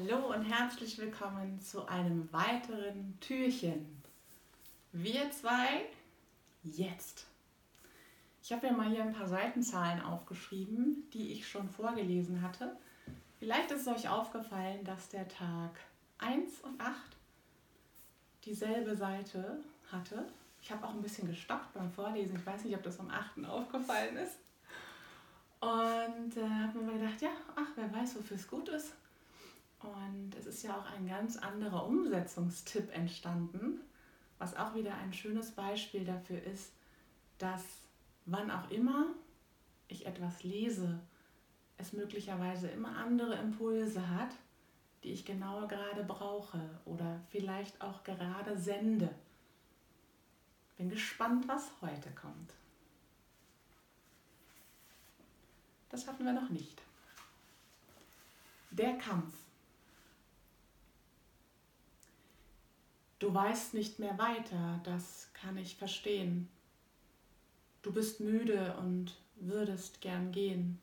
Hallo und herzlich willkommen zu einem weiteren Türchen. Wir zwei jetzt. Ich habe mir mal hier ein paar Seitenzahlen aufgeschrieben, die ich schon vorgelesen hatte. Vielleicht ist es euch aufgefallen, dass der Tag 1 und 8 dieselbe Seite hatte. Ich habe auch ein bisschen gestockt beim Vorlesen. Ich weiß nicht, ob das am 8. aufgefallen ist. Und äh, habe mir gedacht, ja, ach, wer weiß, wofür es gut ist. Und es ist ja auch ein ganz anderer Umsetzungstipp entstanden, was auch wieder ein schönes Beispiel dafür ist, dass wann auch immer ich etwas lese, es möglicherweise immer andere Impulse hat, die ich genau gerade brauche oder vielleicht auch gerade sende. Bin gespannt, was heute kommt. Das hatten wir noch nicht. Der Kampf. Du weißt nicht mehr weiter, das kann ich verstehen. Du bist müde und würdest gern gehen.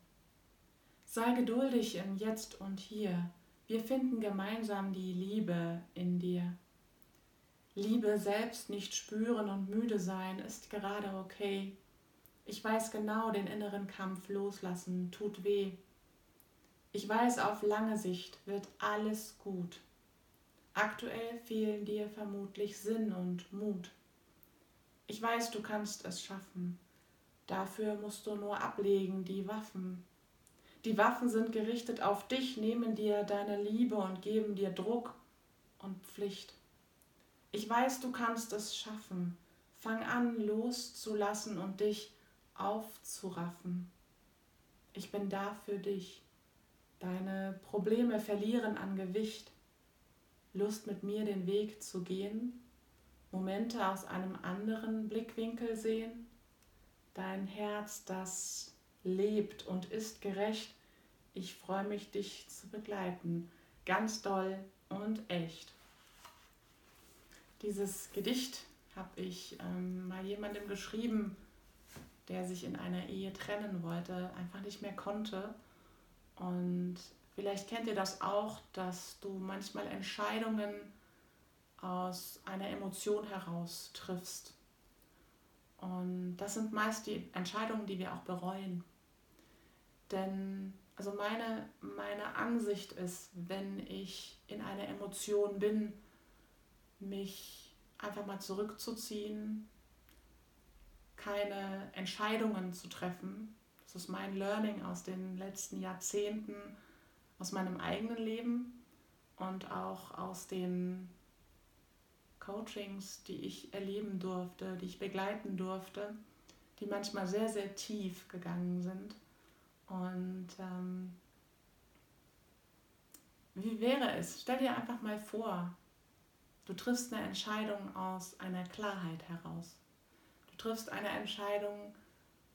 Sei geduldig im Jetzt und Hier. Wir finden gemeinsam die Liebe in dir. Liebe selbst nicht spüren und müde sein ist gerade okay. Ich weiß genau, den inneren Kampf loslassen tut weh. Ich weiß, auf lange Sicht wird alles gut. Aktuell fehlen dir vermutlich Sinn und Mut. Ich weiß, du kannst es schaffen. Dafür musst du nur ablegen die Waffen. Die Waffen sind gerichtet auf dich, nehmen dir deine Liebe und geben dir Druck und Pflicht. Ich weiß, du kannst es schaffen. Fang an, loszulassen und dich aufzuraffen. Ich bin da für dich. Deine Probleme verlieren an Gewicht. Lust mit mir den Weg zu gehen, Momente aus einem anderen Blickwinkel sehen, dein Herz, das lebt und ist gerecht. Ich freue mich, dich zu begleiten, ganz doll und echt. Dieses Gedicht habe ich ähm, mal jemandem geschrieben, der sich in einer Ehe trennen wollte, einfach nicht mehr konnte. Und Vielleicht kennt ihr das auch, dass du manchmal Entscheidungen aus einer Emotion heraus triffst. Und das sind meist die Entscheidungen, die wir auch bereuen. Denn also meine, meine Ansicht ist, wenn ich in einer Emotion bin, mich einfach mal zurückzuziehen, keine Entscheidungen zu treffen. Das ist mein Learning aus den letzten Jahrzehnten aus meinem eigenen Leben und auch aus den Coachings, die ich erleben durfte, die ich begleiten durfte, die manchmal sehr, sehr tief gegangen sind. Und ähm, wie wäre es? Stell dir einfach mal vor, du triffst eine Entscheidung aus einer Klarheit heraus. Du triffst eine Entscheidung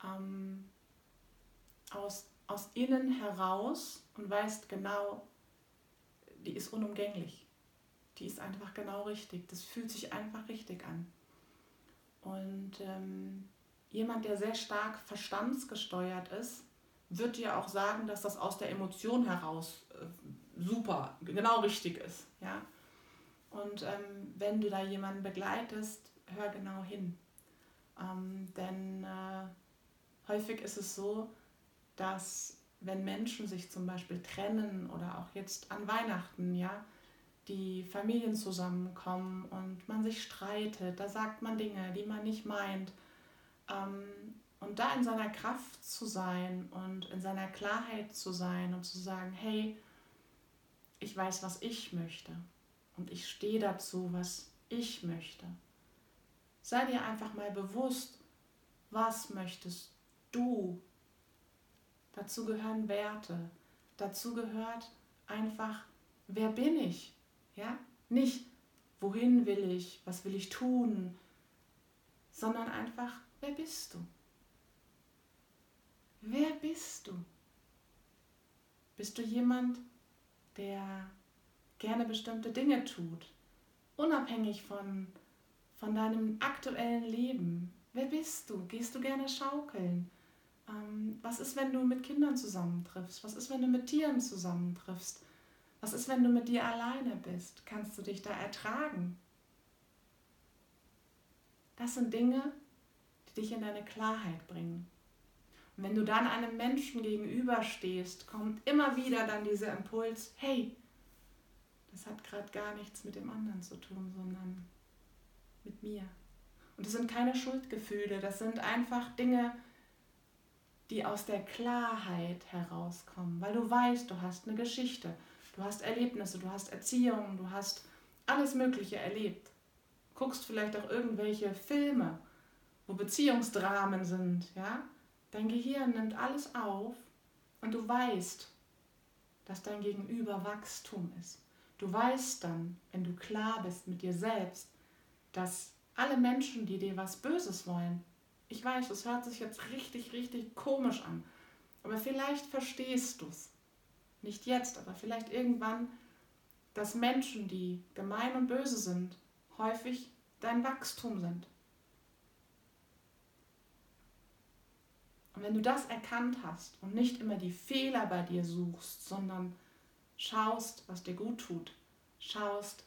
ähm, aus aus innen heraus und weißt genau, die ist unumgänglich. Die ist einfach genau richtig. Das fühlt sich einfach richtig an. Und ähm, jemand, der sehr stark verstandsgesteuert ist, wird dir auch sagen, dass das aus der Emotion heraus äh, super, genau richtig ist. Ja? Und ähm, wenn du da jemanden begleitest, hör genau hin. Ähm, denn äh, häufig ist es so, dass wenn Menschen sich zum Beispiel trennen oder auch jetzt an Weihnachten, ja, die Familien zusammenkommen und man sich streitet, da sagt man Dinge, die man nicht meint. Ähm, und da in seiner Kraft zu sein und in seiner Klarheit zu sein und zu sagen, hey, ich weiß, was ich möchte und ich stehe dazu, was ich möchte. Sei dir einfach mal bewusst, was möchtest du Dazu gehören Werte. Dazu gehört einfach, wer bin ich? Ja? Nicht, wohin will ich, was will ich tun, sondern einfach, wer bist du? Wer bist du? Bist du jemand, der gerne bestimmte Dinge tut, unabhängig von, von deinem aktuellen Leben? Wer bist du? Gehst du gerne schaukeln? Ähm, was ist, wenn du mit Kindern zusammentriffst? Was ist, wenn du mit Tieren zusammentriffst? Was ist, wenn du mit dir alleine bist? Kannst du dich da ertragen? Das sind Dinge, die dich in deine Klarheit bringen. Und wenn du dann einem Menschen gegenüberstehst, kommt immer wieder dann dieser Impuls, hey, das hat gerade gar nichts mit dem anderen zu tun, sondern mit mir. Und das sind keine Schuldgefühle, das sind einfach Dinge, die aus der Klarheit herauskommen, weil du weißt, du hast eine Geschichte, du hast Erlebnisse, du hast Erziehungen, du hast alles Mögliche erlebt. Guckst vielleicht auch irgendwelche Filme, wo Beziehungsdramen sind, ja? Dein Gehirn nimmt alles auf und du weißt, dass dein Gegenüber Wachstum ist. Du weißt dann, wenn du klar bist mit dir selbst, dass alle Menschen, die dir was Böses wollen, ich weiß, es hört sich jetzt richtig, richtig komisch an, aber vielleicht verstehst du es. Nicht jetzt, aber vielleicht irgendwann, dass Menschen, die gemein und böse sind, häufig dein Wachstum sind. Und wenn du das erkannt hast und nicht immer die Fehler bei dir suchst, sondern schaust, was dir gut tut, schaust,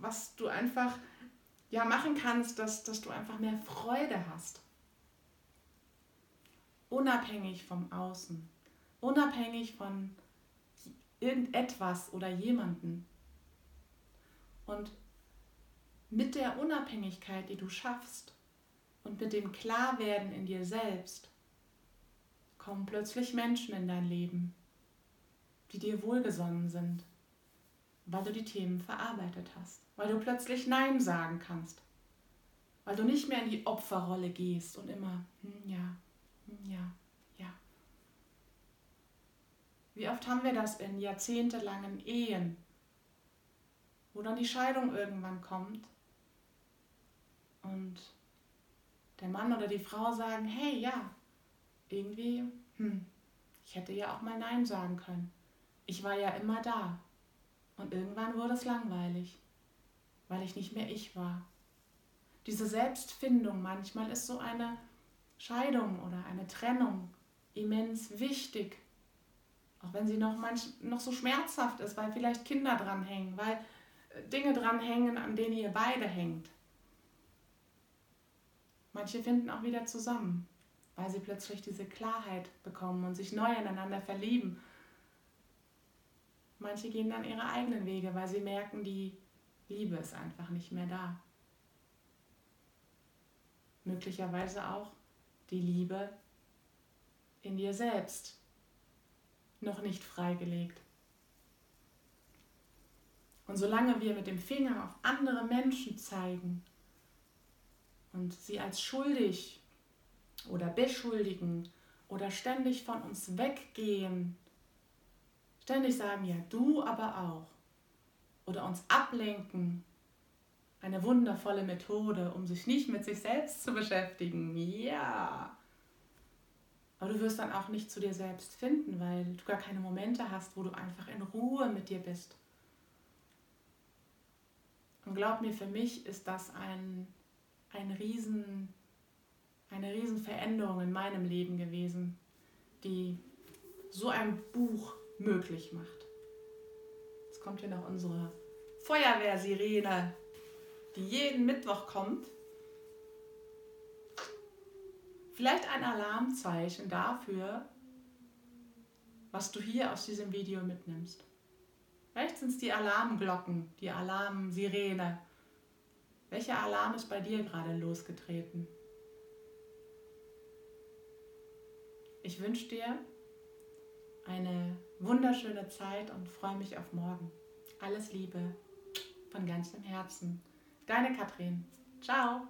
was du einfach ja, machen kannst, dass, dass du einfach mehr Freude hast. Unabhängig vom Außen, unabhängig von irgendetwas oder jemanden. Und mit der Unabhängigkeit, die du schaffst und mit dem Klarwerden in dir selbst, kommen plötzlich Menschen in dein Leben, die dir wohlgesonnen sind, weil du die Themen verarbeitet hast, weil du plötzlich Nein sagen kannst, weil du nicht mehr in die Opferrolle gehst und immer, hm, ja, hm, ja, ja. Wie oft haben wir das in jahrzehntelangen Ehen, wo dann die Scheidung irgendwann kommt und der Mann oder die Frau sagen, hey, ja, irgendwie, hm, ich hätte ja auch mal Nein sagen können. Ich war ja immer da. Und irgendwann wurde es langweilig, weil ich nicht mehr ich war. Diese Selbstfindung manchmal ist so eine Scheidung oder eine Trennung immens wichtig. Auch wenn sie noch, manch, noch so schmerzhaft ist, weil vielleicht Kinder dranhängen, weil äh, Dinge dranhängen, an denen ihr beide hängt. Manche finden auch wieder zusammen, weil sie plötzlich diese Klarheit bekommen und sich neu ineinander verlieben. Manche gehen dann ihre eigenen Wege, weil sie merken, die Liebe ist einfach nicht mehr da. Möglicherweise auch die Liebe in dir selbst noch nicht freigelegt. Und solange wir mit dem Finger auf andere Menschen zeigen und sie als schuldig oder beschuldigen oder ständig von uns weggehen, ständig sagen, ja, du aber auch, oder uns ablenken, eine wundervolle Methode, um sich nicht mit sich selbst zu beschäftigen, ja. Aber du wirst dann auch nicht zu dir selbst finden, weil du gar keine Momente hast, wo du einfach in Ruhe mit dir bist. Und glaub mir, für mich ist das ein ein riesen, eine Riesenveränderung in meinem Leben gewesen, die so ein Buch möglich macht. Jetzt kommt hier noch unsere Feuerwehrsirene, die jeden Mittwoch kommt. Vielleicht ein Alarmzeichen dafür, was du hier aus diesem Video mitnimmst. Vielleicht sind es die Alarmglocken, die Alarmsirene, welcher Alarm ist bei dir gerade losgetreten? Ich wünsche dir eine wunderschöne Zeit und freue mich auf morgen. Alles Liebe von ganzem Herzen. Deine Katrin. Ciao.